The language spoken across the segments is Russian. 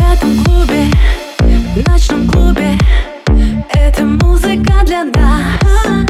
этом клубе, в ночном клубе. Это музыка для нас.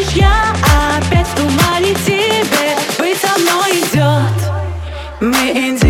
знаешь, я опять в тумане тебе. Быть со мной идет, мы идем.